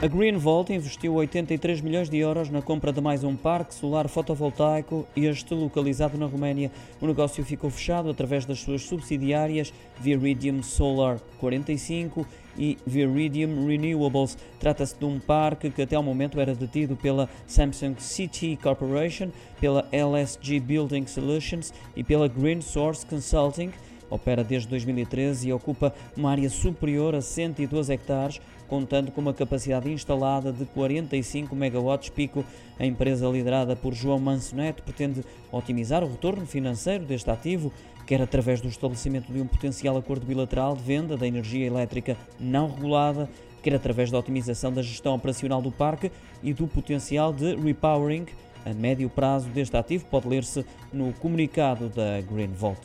A Green Volt investiu 83 milhões de euros na compra de mais um parque solar fotovoltaico, este localizado na Roménia. O negócio ficou fechado através das suas subsidiárias Viridium Solar 45 e Viridium Renewables. Trata-se de um parque que até ao momento era detido pela Samsung City Corporation, pela LSG Building Solutions e pela Green Source Consulting Opera desde 2013 e ocupa uma área superior a 112 hectares, contando com uma capacidade instalada de 45 megawatts pico. A empresa liderada por João Manso Neto pretende otimizar o retorno financeiro deste ativo, quer através do estabelecimento de um potencial acordo bilateral de venda da energia elétrica não regulada, quer através da otimização da gestão operacional do parque e do potencial de repowering a médio prazo deste ativo, pode ler-se no comunicado da Green Vault.